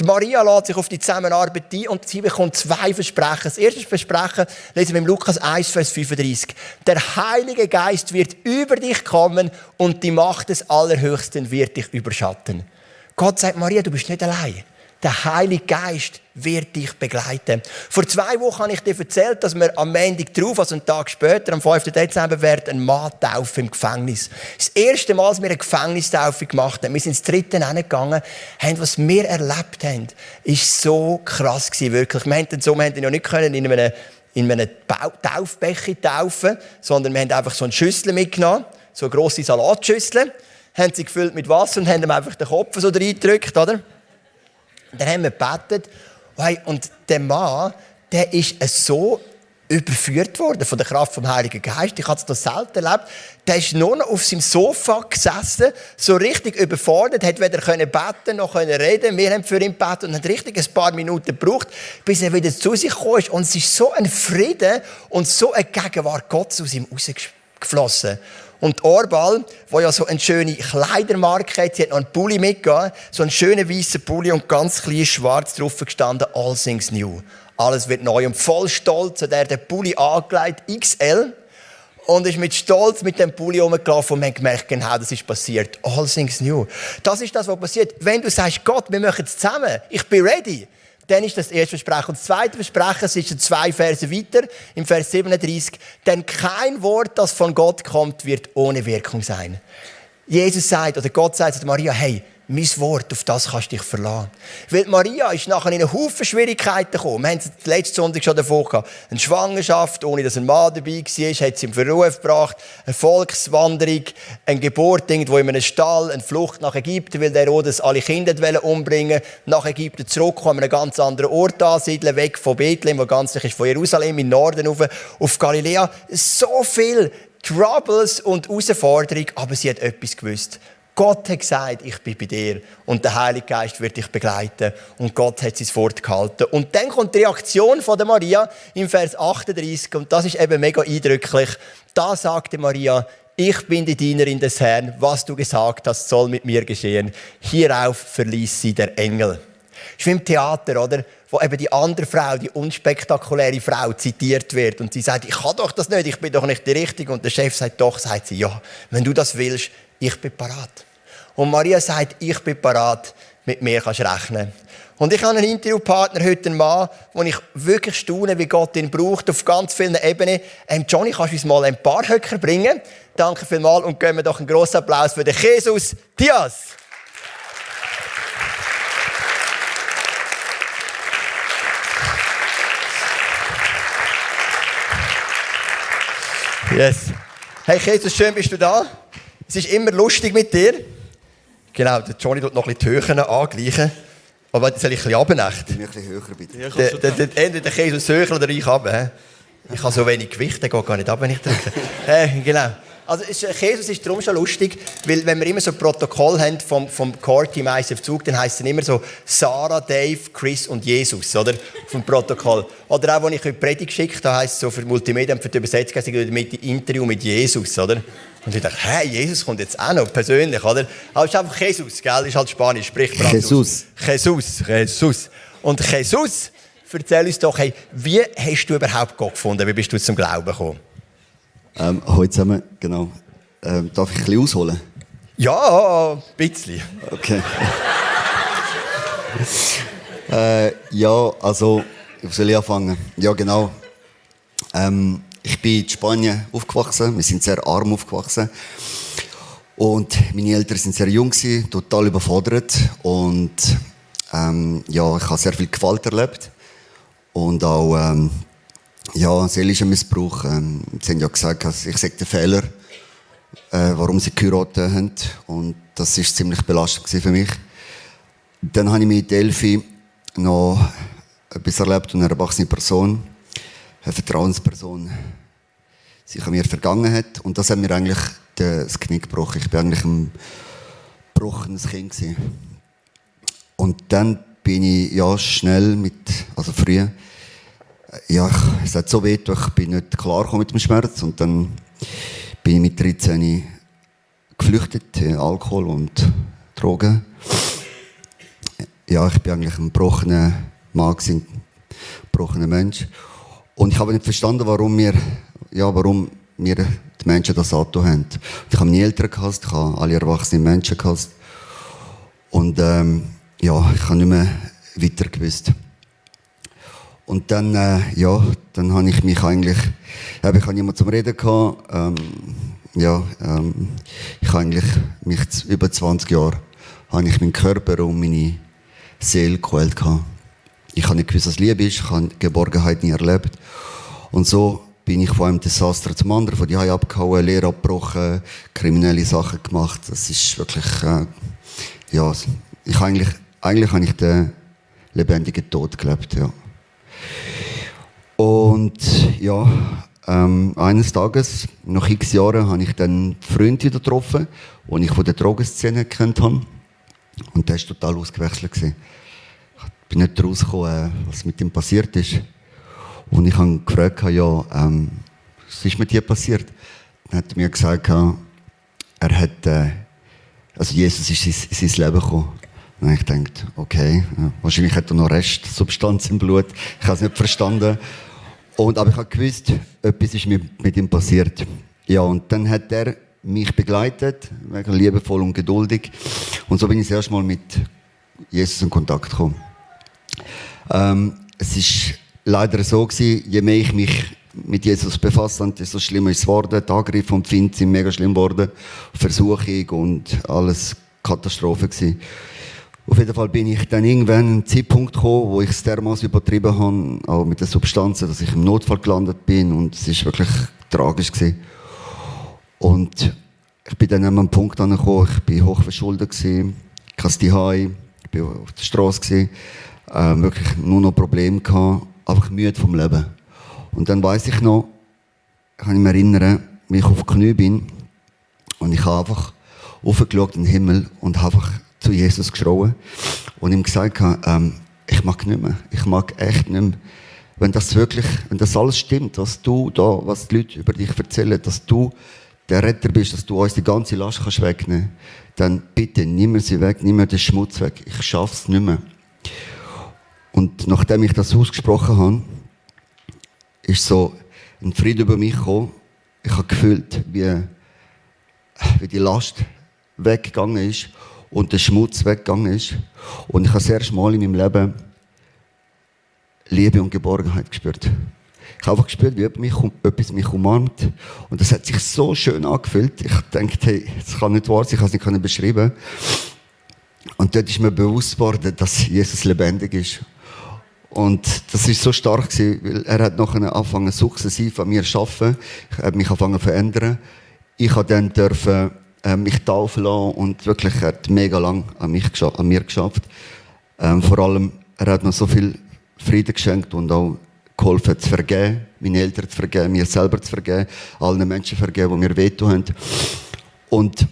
Die Maria lädt sich auf die Zusammenarbeit ein und sie bekommt zwei Versprechen. Das erste Versprechen lesen wir im Lukas 1, Vers 35. Der Heilige Geist wird über dich kommen und die Macht des Allerhöchsten wird dich überschatten. Gott sagt, Maria, du bist nicht allein. Der Heilige Geist wird dich begleiten. Vor zwei Wochen habe ich dir erzählt, dass wir am Montag drauf, also einen Tag später, am 5. Dezember, werden ein Mann taufen im Gefängnis. Das erste Mal, dass wir eine Gefängnistaufe gemacht haben, wir sind ins dritte hingegangen, haben, was wir erlebt haben, ist so krass gewesen, wirklich. Wir hätten so, wir hätten ja nicht können in einem, in einem Taufbecher taufen, sondern wir haben einfach so eine Schüssel mitgenommen, so eine grosse Salatschüssel, haben sie gefüllt mit Wasser und haben ihm einfach den Kopf so reingedrückt, oder? Dann haben wir gebetet. Und der Mann, der ist so überführt worden von der Kraft vom Heiligen Geist. Ich habe es noch selten erlebt. Der ist nur noch auf seinem Sofa gesessen, so richtig überfordert, hat weder können beten noch können reden. Wir haben für ihn gebetet und haben richtig ein paar Minuten gebraucht, bis er wieder zu sich gekommen ist. Und es ist so ein Frieden und so eine Gegenwart Gottes aus ihm rausgeflossen. Und Orbal, wo ja so eine schöne Kleidermarke hat, sie hat noch einen Pulli mitgegeben, so einen schönen weißen Pulli und ganz klein schwarz drauf gestanden, All Things New. Alles wird neu und voll stolz hat er den Pulli angelegt, XL. Und ist mit Stolz mit dem Pulli rumgelaufen und man hat gemerkt, genau das ist passiert. All things new. Das ist das, was passiert. Wenn du sagst, Gott, wir machen es zusammen, ich bin ready, dann ist das erste Versprechen. Und das zweite Versprechen, es ist zwei Verse weiter, im Vers 37. Denn kein Wort, das von Gott kommt, wird ohne Wirkung sein. Jesus sagt, oder Gott sagt zu Maria, hey, mein Wort, auf das kannst du dich verlassen. Weil Maria ist nachher in einen Haufen Schwierigkeiten gekommen. Wir haben es letzten Sonntag schon davor gehabt. Eine Schwangerschaft, ohne dass ein Mann dabei war, hat sie im Verruf gebracht. Eine Volkswanderung, eine Geburt irgendwo in einem Stall, eine Flucht nach Ägypten, weil der Herodes alle Kinder umbringen Nach Ägypten zurückkommen, an einen ganz anderen Ort ansiedeln, weg von Bethlehem, wo ganz ist von Jerusalem, im Norden auf, auf Galiläa. So viel Troubles und Herausforderungen, aber sie hat etwas gewusst. Gott hat gesagt, ich bin bei dir und der Heilige Geist wird dich begleiten und Gott hat sein Wort gehalten. Und dann kommt die Reaktion von der Maria im Vers 38 und das ist eben mega eindrücklich. Da sagte Maria, ich bin die Dienerin des Herrn, was du gesagt hast, soll mit mir geschehen. Hierauf verließ sie der Engel. Das ist wie im Theater, oder? Wo eben die andere Frau, die unspektakuläre Frau, zitiert wird. Und sie sagt, ich kann doch das nicht, ich bin doch nicht die Richtige. Und der Chef sagt, doch, sagt sie, ja, wenn du das willst, ich bin parat. Und Maria sagt, ich bin parat, mit mir kannst du rechnen. Und ich habe einen Interviewpartner heute, einen Mann, wo ich wirklich staune, wie Gott ihn braucht, auf ganz vielen Ebenen. Ähm, Johnny, kannst du uns mal ein paar Höcker bringen? Danke vielmals und geben wir doch einen grossen Applaus für den Jesus Diaz. Yes. Hey Jesus, schön bist du da. Es ist immer lustig mit dir. Genau, der Johnny tut noch ein bisschen die Höhen angleichen. Aber soll ich ein bisschen runternechten? Ein bisschen höher, bitte. Ja, der, der, der, entweder der Jesus höher oder ich runter. Ich habe so wenig Gewicht, der geht gar nicht ab, wenn ich drücke. hey, genau. Also Jesus ist darum schon lustig, weil wenn wir immer so ein Protokoll haben vom, vom Core-Team ISF Zug, dann heisst es immer so Sarah, Dave, Chris und Jesus, oder? Vom Protokoll. Oder auch, als ich heute Predigt geschickt habe, heisst es so für Multimedia und für die Übersetzung, mit Interview mit Jesus, oder? Und ich dachte, hey, Jesus kommt jetzt auch noch persönlich, oder? Aber es ist einfach Jesus, gell? Ist halt Spanisch, spricht Jesus. Jesus, Jesus. Und Jesus, erzähl uns doch, hey, wie hast du überhaupt Gott gefunden? Wie bist du zum Glauben gekommen? Ähm, hallo zusammen, genau. Ähm, darf ich ein bisschen ausholen? Ja, ein bisschen. Okay. äh, ja, also, wo soll ich anfangen? Ja, genau. Ähm, ich bin in Spanien aufgewachsen. Wir sind sehr arm aufgewachsen. Und meine Eltern sind sehr jung, total überfordert. Und ähm, ja, ich habe sehr viel Gewalt erlebt. Und auch ähm, ja, seelischer Missbrauch. Ähm, sie haben ja gesagt, ich sage den Fehler, äh, warum sie geheiratet haben. Und das war ziemlich belastend für mich. Dann habe ich mit Elfi noch etwas erlebt und eine erwachsene Person, eine Vertrauensperson, sich an mir vergangen hat. Und das hat mir eigentlich das Knick gebrochen. Ich war eigentlich ein gebrochenes Kind. Gewesen. Und dann bin ich ja schnell mit, also früh, ja, es hat so weh, ich bin nicht klar mit dem Schmerz und dann bin ich mit 13 geflüchtet, Alkohol und Drogen. Ja, ich bin eigentlich ein gebrochener Mann, ein gebrochener Mensch. Und ich habe nicht verstanden, warum wir, ja, warum mir die Menschen das Auto haben. Ich habe meine Eltern gehasst, ich habe alle erwachsenen Menschen gehasst. Und ähm, ja, ich habe nicht mehr weiter gewusst. Und dann, äh, ja, dann habe ich mich eigentlich, äh, ich habe niemanden zum Reden gehabt. Ähm, ja, ähm, ich habe eigentlich mich über 20 Jahre habe ich meinen Körper und meine Seele gequält gehabt. Ich habe nicht gewusst, was Liebe ist, ich habe Geborgenheit nie erlebt. Und so bin ich von einem Desaster zum anderen, von die Hause abgehauen, Lehre abgebrochen, kriminelle Sachen gemacht. Das ist wirklich, äh, ja, ich eigentlich, eigentlich habe ich den lebendigen Tod gelebt, ja. Und ja, ähm, eines Tages, nach x Jahren, habe ich dann einen Freund wieder getroffen, den ich von der Drogenszene kennt habe. Und der war total ausgewechselt. Ich bin nicht rausgekommen, äh, was mit ihm passiert ist. Und ich habe gefragt, ja, ähm, was ist mit dir passiert? Dann hat er mir gesagt, er hat, äh, also Jesus ist in sein Leben gekommen. Und ich dachte, okay, wahrscheinlich hat er noch Restsubstanz im Blut. Ich habe es nicht verstanden. Und, aber ich habe gewusst, etwas ist mit, mit ihm passiert. Ja, und dann hat er mich begleitet, liebevoll und geduldig. Und so bin ich das erste Mal mit Jesus in Kontakt gekommen. Ähm, es ist leider so gewesen, je mehr ich mich mit Jesus befasst habe, desto schlimmer ist es geworden. Die Angriffe und Find sind mega schlimm geworden. Versuchung und alles Katastrophe gewesen. Auf jeden Fall bin ich dann irgendwann an einen Zeitpunkt gekommen, wo ich es dermaßen übertrieben habe, auch mit den Substanzen, dass ich im Notfall gelandet bin und es ist wirklich tragisch gewesen. Und ich bin dann an einem Punkt angekommen, ich bin hochverschuldet gewesen, kein Hai, ich bin auf der Straße äh, wirklich nur noch Probleme gehabt, einfach müde vom Leben. Und dann weiß ich noch, kann ich mich erinnern, wie ich auf die Knie bin und ich habe einfach aufgeschaut in den Himmel und einfach zu Jesus geschrien und ihm gesagt habe, ähm, ich mag nicht mehr. Ich mag echt nicht mehr. Wenn das wirklich, wenn das alles stimmt, was du da, was die Leute über dich erzählen, dass du der Retter bist, dass du uns die ganze Last kannst wegnehmen, dann bitte nimm mir sie weg, nimm mir den Schmutz weg. Ich schaff's nicht mehr. Und nachdem ich das ausgesprochen habe, ist so ein Frieden über mich gekommen. Ich habe gefühlt, wie, wie die Last weggegangen ist und der Schmutz weggegangen ist. Und ich habe das erste Mal in meinem Leben Liebe und Geborgenheit gespürt. Ich habe einfach gespürt, wie mich, etwas mich umarmt. Und das hat sich so schön angefühlt. Ich dachte, hey, das kann nicht wahr sein, ich kann es nicht beschreiben. Und dort ist mir bewusst geworden, dass Jesus lebendig ist. Und das ist so stark gewesen, weil er hat nachher angefangen sukzessiv an mir zu arbeiten. Ich habe mich angefangen zu verändern. Ich habe dann dürfen, äh, mich taufen lassen und wirklich, er hat mega lang an, mich, an mir geschafft. Ähm, vor allem, er hat mir so viel Frieden geschenkt und auch geholfen zu vergeben, meine Eltern zu vergeben, mir selber zu vergeben, allen Menschen zu vergeben, die mir wehtun haben. Und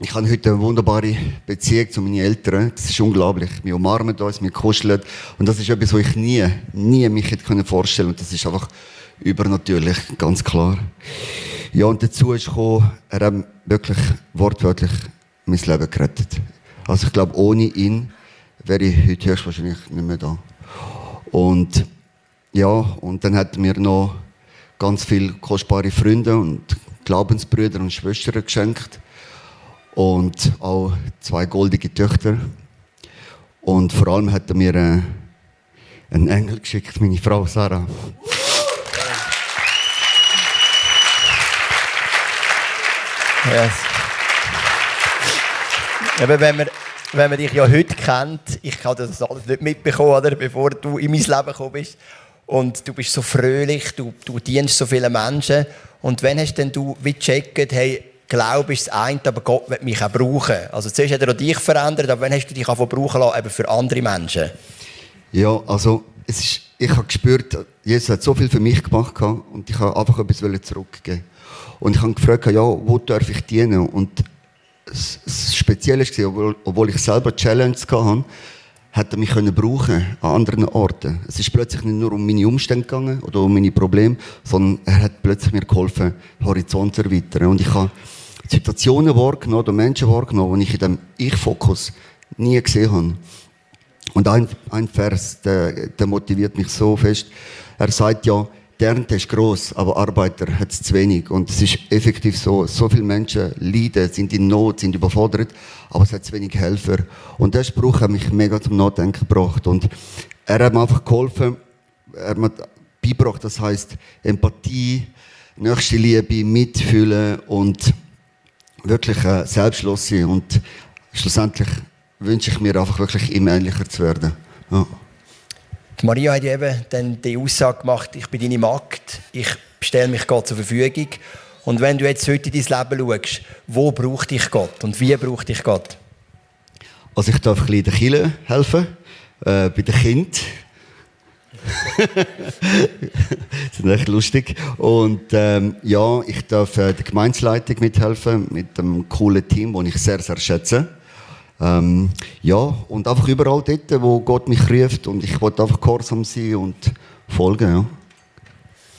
ich habe heute eine wunderbare Beziehung zu meinen Eltern. Das ist unglaublich. Wir umarmen uns, wir kuscheln. Und das ist etwas, was ich nie, nie mich hätte vorstellen können. Und das ist einfach übernatürlich, ganz klar. Ja, und dazu ist gekommen, er hat wirklich wortwörtlich mein Leben gerettet. Also ich glaube, ohne ihn wäre ich heute höchstwahrscheinlich nicht mehr da. Und ja, und dann hat mir noch ganz viele kostbare Freunde und Glaubensbrüder und Schwestern geschenkt und auch zwei goldige Töchter. Und vor allem hat er mir äh, einen Engel geschickt, meine Frau Sarah. Yes. Aber wenn man, wenn man dich ja heute kennt, ich habe das alles nicht mitbekommen, oder, bevor du in mein Leben gekommen bist. Und du bist so fröhlich, du, du dienst so vielen Menschen. Und wenn hast denn du wie gecheckt, hey, Glaube ist das eine, aber Gott wird mich auch brauchen. Also zuerst hat er dich verändert, aber wann hast du dich auch brauchen lassen, eben für andere Menschen? Ja, also es ist, ich habe gespürt, Jesus hat so viel für mich gemacht und ich habe einfach etwas zurückgeben. Und ich habe gefragt, ja, wo darf ich dienen? Und das Spezielle war, obwohl, ich selber Challenge hatte, hat er mich können brauchen an anderen Orten. Es ist plötzlich nicht nur um meine Umstände gegangen oder um meine Probleme, sondern er hat plötzlich mir geholfen, Horizont zu erweitern. Und ich habe Situationen wahrgenommen oder Menschen wahrgenommen, die ich in dem Ich-Fokus nie gesehen habe. Und ein, ein Vers, der, der motiviert mich so fest. Er sagt ja, der Ernte ist gross, aber Arbeiter hat es zu wenig. Und es ist effektiv so. So viele Menschen leiden, sind in Not, sind überfordert, aber es hat zu wenig Helfer. Und der Spruch hat mich mega zum Nachdenken gebracht. Und er hat mir einfach geholfen, er hat mir beigebracht, das heißt Empathie, nächste Liebe, Mitfühlen und wirklich äh, selbstlos sein. Und schlussendlich wünsche ich mir einfach wirklich immer ähnlicher zu werden. Ja. Die Maria hat eben dann die Aussage gemacht, ich bin deine Magd, ich stelle mich Gott zur Verfügung. Und wenn du jetzt heute in dein Leben schaust, wo braucht dich Gott und wie braucht dich Gott? Also ich darf ein bisschen Kindern helfen, äh, bei den Kindern. das ist echt lustig. Und ähm, ja, ich darf äh, der Gemeinsleitung mithelfen mit einem coolen Team, das ich sehr, sehr schätze. Ähm, ja, und einfach überall dort, wo Gott mich ruft und ich wollte einfach gehorsam sein und folgen. Ja.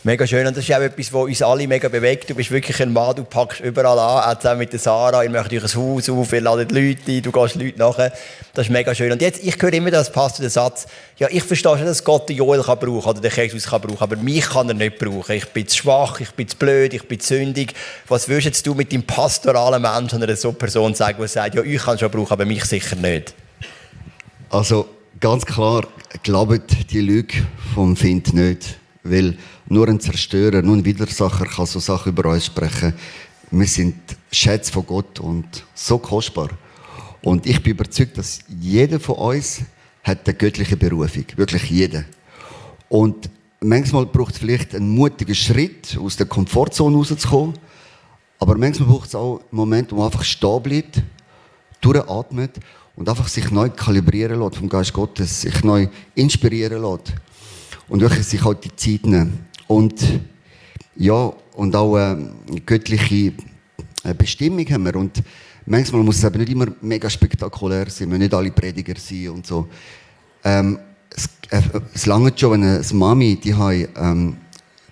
Mega schön. Und das ist auch etwas, was uns alle mega bewegt. Du bist wirklich ein Mann, du packst überall an, auch zusammen mit der Sarah. Ihr macht euch ein Haus auf, ihr ladet Leute ein, du gehst Leute nachher. Das ist mega schön. Und jetzt, ich höre immer, das passt dem Satz, ja, ich verstehe schon, dass Gott den Joel kann brauchen oder den Jesus kann brauchen, aber mich kann er nicht brauchen. Ich bin zu schwach, ich bin zu blöd, ich bin zu sündig. Was würdest du mit deinem pastoralen Menschen einer so Person sagen, der sagt, ja, ich kann schon brauchen, aber mich sicher nicht? Also, ganz klar, glaubt die Lüge vom Find nicht. Weil nur ein Zerstörer, nur ein Widersacher kann so Sachen über uns sprechen. Wir sind Schätze von Gott und so kostbar. Und ich bin überzeugt, dass jeder von uns hat eine göttliche Berufung. Wirklich jeder. Und manchmal braucht es vielleicht einen mutigen Schritt, aus der Komfortzone rauszukommen. Aber manchmal braucht es auch einen Moment, wo man einfach stehen bleibt, durchatmet und einfach sich neu kalibrieren lässt vom Geist Gottes, sich neu inspirieren lässt und wirklich sich halt die Zeit nehmen. Und ja, und auch eine äh, göttliche äh, Bestimmung haben wir. Und manchmal muss es eben nicht immer mega spektakulär sein, wir nicht alle Prediger sein und so. Ähm, es, äh, es langt schon, wenn eine Mami die, hat, ähm,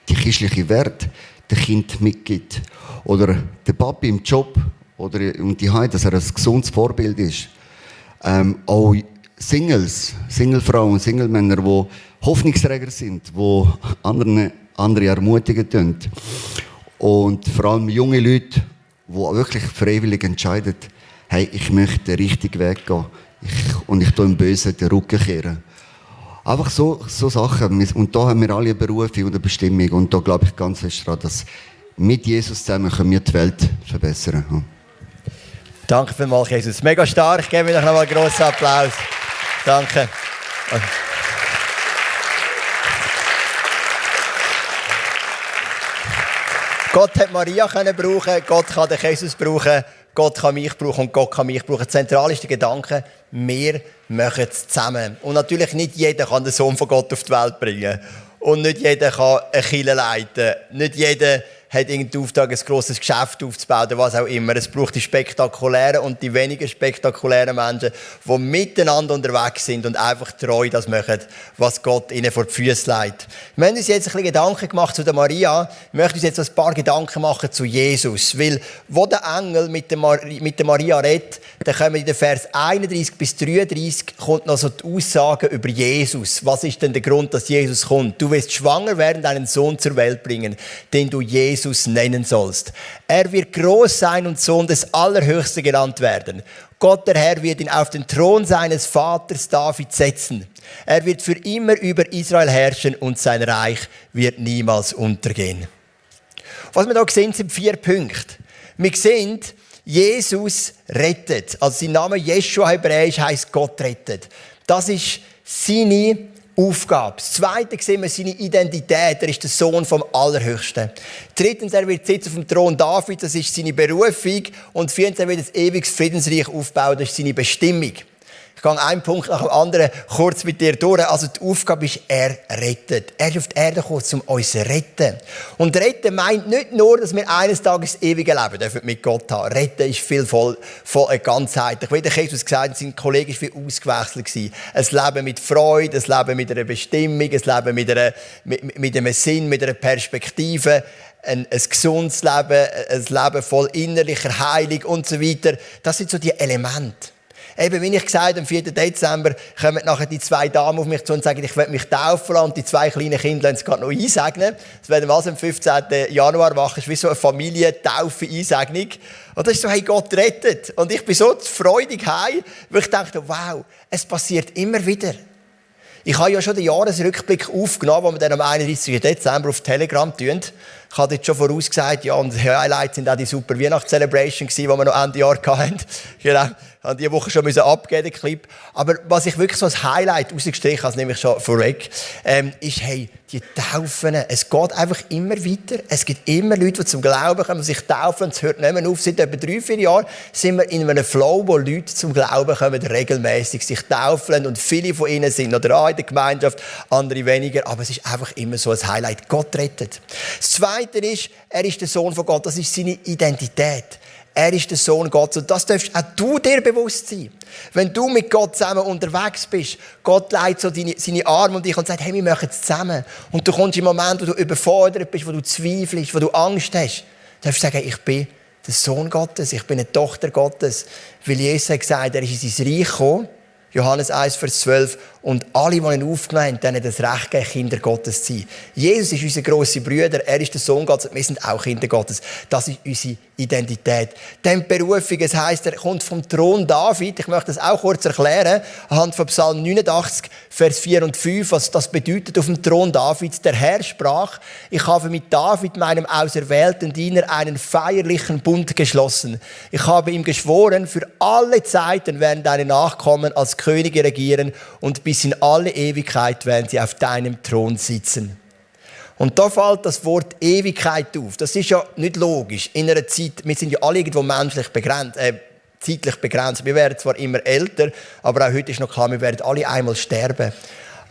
die christliche Wert dem Kind mitgibt. Oder der Papi im Job oder und die hat, dass er ein gesundes Vorbild ist. Ähm, auch Singles, Singlefrauen, Singlemänner, die Hoffnungsträger sind, die andere, andere ermutigen tun. Und vor allem junge Leute, die wirklich freiwillig entscheiden, hey, ich möchte den richtigen Weg gehen. Ich, und ich tue im Bösen den Rücken kehren. Einfach so, so Sachen. Und da haben wir alle eine Berufung und eine Bestimmung. Und da glaube ich ganz fest daran, dass mit Jesus zusammen können wir die Welt verbessern. Danke vielmals, Jesus. Mega stark. Geben wir noch einen grossen Applaus. Danke. Gott hat Maria können brauchen, Gott kann den Jesus brauchen, Gott kann mich brauchen und Gott kann mich brauchen. Zentral ist der Gedanke, wir machen es zusammen. Und natürlich nicht jeder kann den Sohn von Gott auf die Welt bringen. Und nicht jeder kann eine Kille leiten. Nicht jeder hat irgendeinen Auftrag, ein grosses Geschäft aufzubauen was auch immer. Es braucht die spektakulären und die weniger spektakulären Menschen, die miteinander unterwegs sind und einfach treu das machen, was Gott ihnen vor die Füße legt. Wir haben uns jetzt ein bisschen Gedanken gemacht zu der Maria. Ich möchte uns jetzt ein paar Gedanken machen zu Jesus. Weil, wo der Engel mit der, Mar mit der Maria redet, dann kommen in den Vers 31 bis 33 kommt noch so die Aussagen über Jesus. Was ist denn der Grund, dass Jesus kommt? Du wirst schwanger werden, deinen Sohn zur Welt bringen, den du Jesus Jesus nennen sollst. Er wird groß sein und Sohn des Allerhöchsten genannt werden. Gott der Herr wird ihn auf den Thron seines Vaters David setzen. Er wird für immer über Israel herrschen und sein Reich wird niemals untergehen. Was wir hier sehen, sind vier Punkte. Wir sehen, Jesus rettet. Also sein Name Jeshua hebräisch heißt Gott rettet. Das ist seine Aufgabe. Das Zweite sehen wir seine Identität. Er ist der Sohn vom Allerhöchsten. Drittens, er wird sitzen auf dem Thron David. Das ist seine Berufung. Und viertens, er wird ein ewiges Friedensreich aufbauen. Das ist seine Bestimmung. Ich gehe einen Punkt nach dem anderen kurz mit dir durch. Also die Aufgabe ist, er rettet. Er ist auf die Erde gekommen, um uns zu retten. Und retten meint nicht nur, dass wir eines Tages das ewige Leben dürfen mit Gott haben. Retten ist viel voll, voll ganzheitlich. Wie der Jesus gesagt hat, sein Kollege war wie ausgewechselt. Ein Leben mit Freude, ein Leben mit einer Bestimmung, ein Leben mit, einer, mit, mit einem Sinn, mit einer Perspektive ein, ein gesundes Leben, ein Leben voll innerlicher Heilung und so weiter. Das sind so die Elemente. Eben, wie ich gesagt am 4. Dezember kommen nachher die zwei Damen auf mich zu und sagen, ich will mich taufen lassen. Und die zwei kleinen Kinder lassen es gerade noch einsegnen. Das werden wir also am 15. Januar machen. Das ist wie so eine Familientaufe-Einsegnung. Und das ist so, hey, Gott rettet. Und ich bin so freudig heim, weil ich dachte, wow, es passiert immer wieder. Ich habe ja schon den Jahresrückblick aufgenommen, den wir dann am 31. Dezember auf Telegram tun. Ich habe jetzt schon vorausgesagt, ja, und die Highlights sind auch die super Weihnachtscelebration die wir noch Ende Jahr hatten. Genau. Ich habe diese Woche schon müssen abgeben, den Clip. Aber was ich wirklich so als Highlight rausgestrichen habe, nämlich schon vorweg, ähm, ist, hey, die Taufen, es geht einfach immer weiter. Es gibt immer Leute, die zum Glauben kommen, sich taufen. Es hört nicht mehr auf. Seit etwa drei, vier Jahren sind wir in einem Flow, wo Leute zum Glauben kommen, regelmäßig sich taufen. Und viele von ihnen sind noch da in der Gemeinschaft, andere weniger. Aber es ist einfach immer so ein Highlight. Gott rettet. Das Zweite ist, er ist der Sohn von Gott. Das ist seine Identität. Er ist der Sohn Gottes. Und das darfst auch du dir bewusst sein. Wenn du mit Gott zusammen unterwegs bist, Gott leitet so deine, seine Arme um dich und sagt, hey, wir machen es zusammen. Und du kommst im Moment, wo du überfordert bist, wo du zweifelst, wo du Angst hast, darfst du sagen, ich bin der Sohn Gottes, ich bin eine Tochter Gottes. Weil Jesus hat gesagt, er ist in sein Reich gekommen. Johannes 1, Vers 12. Und alle, die ihn aufgenommen haben, denen das Recht geben, Kinder Gottes zu sein. Jesus ist unser grosser Bruder, er ist der Sohn Gottes, wir sind auch Kinder Gottes. Das ist unsere Identität. Dann Berufung, es heisst, er kommt vom Thron David. Ich möchte das auch kurz erklären, anhand von Psalm 89, Vers 4 und 5, was das bedeutet auf dem Thron Davids. Der Herr sprach, ich habe mit David, meinem auserwählten Diener, einen feierlichen Bund geschlossen. Ich habe ihm geschworen, für alle Zeiten werden deine Nachkommen als Könige regieren und bis in alle Ewigkeit werden sie auf deinem Thron sitzen. Und da fällt das Wort Ewigkeit auf. Das ist ja nicht logisch. In einer Zeit, wir sind ja alle irgendwo menschlich begrenzt, äh, zeitlich begrenzt. Wir werden zwar immer älter, aber auch heute ist noch klar, wir werden alle einmal sterben.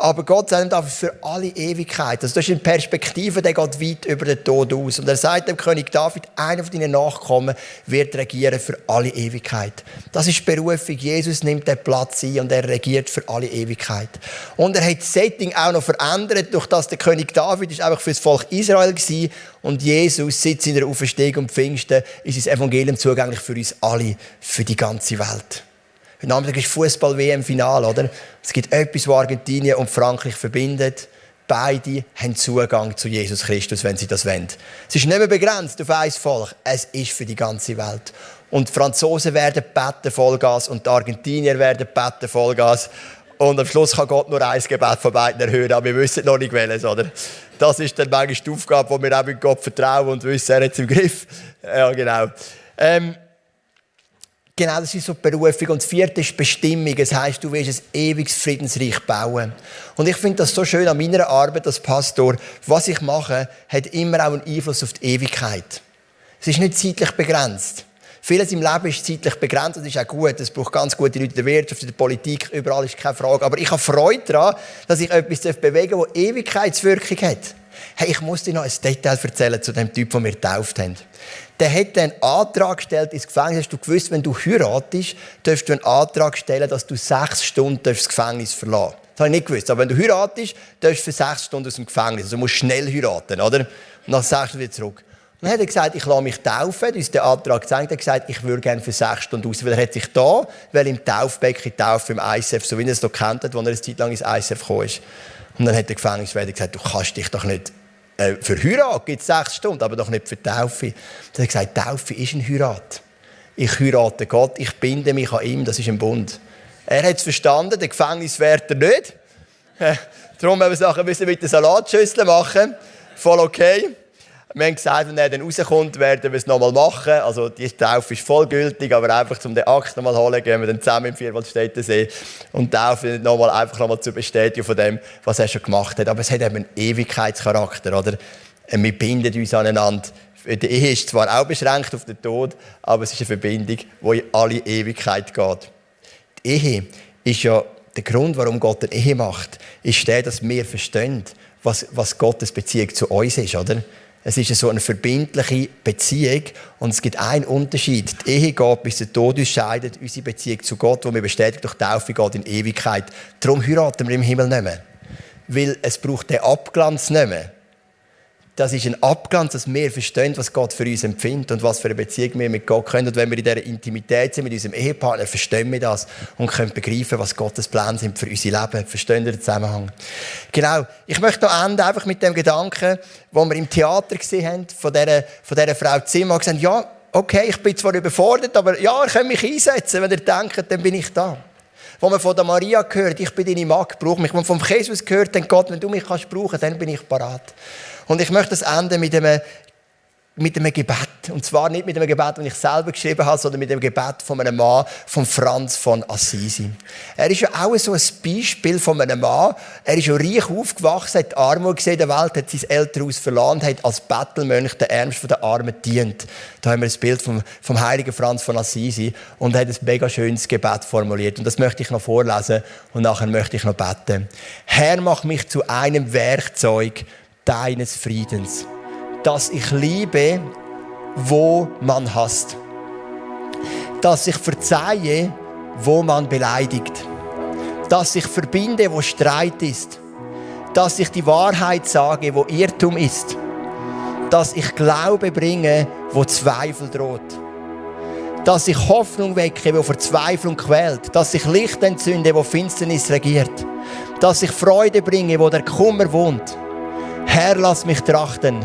Aber Gott sagt darf für alle Ewigkeit. Also das ist eine Perspektive, die geht weit über den Tod aus. Und er sagt dem König David, einer von deinen Nachkommen wird regieren für alle Ewigkeit. Das ist Berufung. Jesus nimmt den Platz ein und er regiert für alle Ewigkeit. Und er hat das Setting auch noch verändert, durch das der König David ist einfach für das Volk Israel war und Jesus sitzt in der Auferstehung und Pfingsten ist das Evangelium zugänglich für uns alle, für die ganze Welt. Heute Nachmittag ist Fußball-WM-Final, oder? Es gibt etwas, was Argentinien und Frankreich verbindet. Beide haben Zugang zu Jesus Christus, wenn sie das wollen. Es ist nicht mehr begrenzt auf ein Volk. Es ist für die ganze Welt. Und die Franzosen werden beten Vollgas und die Argentinier werden beten Vollgas. Und am Schluss kann Gott nur ein Gebet von beiden erhöhen, aber wir wissen noch nicht welches, oder? Das ist dann manchmal die Aufgabe, wo wir auch mit Gott vertrauen und wissen, er hat es im Griff. Ja, genau. Ähm, genau, das ist so die Berufung. Und das vierte ist Bestimmung. Das heisst, du willst ein ewiges Friedensreich bauen. Und ich finde das so schön an meiner Arbeit als Pastor. Was ich mache, hat immer auch einen Einfluss auf die Ewigkeit. Es ist nicht zeitlich begrenzt. Vieles im Leben ist zeitlich begrenzt und das ist auch gut. Es braucht ganz gute Leute in der Wirtschaft, in der Politik, überall ist keine Frage. Aber ich habe Freude daran, dass ich etwas bewegen darf, das Ewigkeitswirkung hat. Hey, ich muss dir noch ein Detail erzählen zu dem Typ, den wir getauft haben. Der hat einen Antrag gestellt ins Gefängnis. Hast du gewusst, wenn du heiratest, darfst du einen Antrag stellen, dass du sechs Stunden das Gefängnis verlassen Das habe ich nicht gewusst. Aber wenn du heiratest, darfst du für sechs Stunden aus dem Gefängnis. Also du musst schnell heiraten, oder? Und dann sagst du wieder zurück. Dann hat er gesagt, ich lasse mich taufen. Uns den Antrag gezeigt. Er hat gesagt, ich würde gerne für sechs Stunden aus. Weil er hat sich da, weil im Taufbecken Taufe im ISF, so wie er es hier kennt, als er eine Zeit lang ins ISF ist. Und dann hat der Gefängniswärter gesagt, du kannst dich doch nicht äh, für Heirat gibt es sechs Stunden, aber doch nicht für Taufe. Dann hat er gesagt, Taufe ist ein Heirat. Ich heirate Gott, ich binde mich an ihm, das ist ein Bund. Er hat es verstanden, der Gefängniswärter nicht. Darum haben wir müssen mit der Salatschüssel machen. Voll okay. Wir haben gesagt, wenn er dann rauskommt, werden wir es nochmal machen. Also die Taufe ist vollgültig, aber einfach um den Akt nochmal zu holen, gehen wir dann zusammen im Vierwaldstättensee und taufen nochmal einfach nochmal zur Bestätigung von dem, was er schon gemacht hat. Aber es hat eben einen Ewigkeitscharakter, oder? Wir binden uns aneinander. Die Ehe ist zwar auch beschränkt auf den Tod, aber es ist eine Verbindung, die in alle Ewigkeit geht. Die Ehe ist ja der Grund, warum Gott eine Ehe macht, ist der, dass wir verstehen, was, was Gottes Beziehung zu uns ist, oder? Es ist so eine verbindliche Beziehung und es gibt einen Unterschied. Die Ehe geht, bis der Tod uns scheidet. Unsere Beziehung zu Gott, die wir bestätigt durch Taufe, geht in Ewigkeit. Darum heiraten wir im Himmel nicht mehr. Weil es braucht den Abglanz nicht mehr das ist ein Abglanz, dass wir verstehen, was Gott für uns empfindet und was für eine Beziehung wir mit Gott können. Und wenn wir in dieser Intimität sind mit unserem Ehepartner, verstehen wir das und können begreifen, was Gottes Pläne sind für unser Leben. Verstehen wir den Zusammenhang? Genau. Ich möchte noch enden einfach mit dem Gedanken, wo wir im Theater gesehen haben, von dieser, von dieser Frau Zimmer, gesagt ja, okay, ich bin zwar überfordert, aber ja, ihr könnt mich einsetzen. Wenn ihr denkt, dann bin ich da wo man von der Maria gehört, ich bin deine Magd, brauch mich. Wo man vom Jesus gehört, dann Gott, wenn du mich kannst brauchen, dann bin ich parat. Und ich möchte das enden mit einem, mit einem Gebet. Und zwar nicht mit einem Gebet, das ich selber geschrieben habe, sondern mit dem Gebet von einem Mann, von Franz von Assisi. Er ist ja auch so ein Beispiel von einem Mann. Er ist ja reich aufgewachsen, hat Armut gesehen der Welt, hat sein Elternhaus verloren, hat als Bettelmönch den Ärmsten der Armen dient. Da haben wir das Bild vom, vom heiligen Franz von Assisi und hat ein mega schönes Gebet formuliert. Und das möchte ich noch vorlesen und nachher möchte ich noch beten. Herr, mach mich zu einem Werkzeug, deines Friedens. Dass ich liebe, wo man hasst. Dass ich verzeihe, wo man beleidigt. Dass ich verbinde, wo Streit ist. Dass ich die Wahrheit sage, wo Irrtum ist. Dass ich Glaube bringe, wo Zweifel droht. Dass ich Hoffnung wecke, wo Verzweiflung quält. Dass ich Licht entzünde, wo Finsternis regiert. Dass ich Freude bringe, wo der Kummer wohnt Herr, lass mich trachten.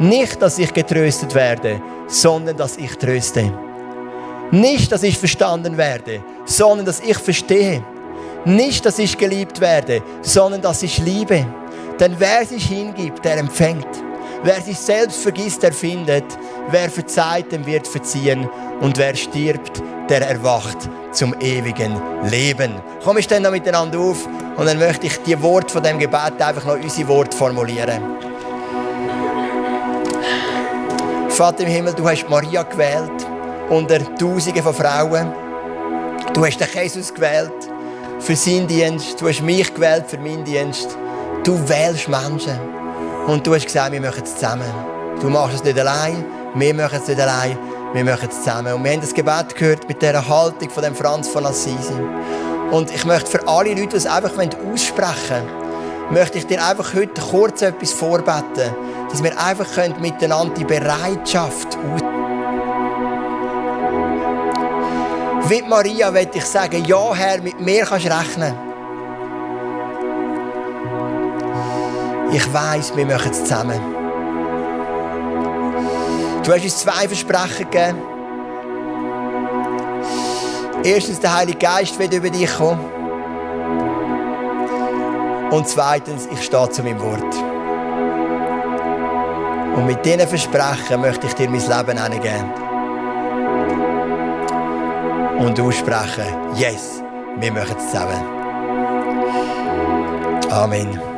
Nicht, dass ich getröstet werde, sondern dass ich tröste. Nicht, dass ich verstanden werde, sondern dass ich verstehe. Nicht, dass ich geliebt werde, sondern dass ich liebe. Denn wer sich hingibt, der empfängt. Wer sich selbst vergisst, der findet. Wer verzeiht, dem wird verziehen. Und wer stirbt, der erwacht zum ewigen Leben. Komm, wir stehen noch miteinander auf und dann möchte ich die Worte von dem Gebet einfach noch unsere Worte formulieren. Vater im Himmel, du hast Maria gewählt unter Tausenden von Frauen. Du hast den Jesus gewählt für seinen Dienst. Du hast mich gewählt für meinen Dienst. Du wählst Menschen. Und du hast gesagt, wir machen es zusammen. Du machst es nicht allein, wir machen es nicht allein wir machen es zusammen. Und wir haben das Gebet gehört mit dieser Haltung von dem Franz von Assisi. Und ich möchte für alle Leute, die es einfach aussprechen wollen, möchte ich dir einfach heute kurz etwas vorbeten, dass wir einfach miteinander die Bereitschaft aus Wie Maria will ich sagen, ja Herr, mit mir kannst du rechnen. Ich weiß, wir machen es zusammen. Du hast uns zwei Versprechen gegeben. Erstens, der Heilige Geist wird über dich kommen. Und zweitens, ich stehe zu meinem Wort. Und mit diesen Versprechen möchte ich dir mein Leben hingeben. Und aussprechen, yes, wir machen es zusammen. Amen.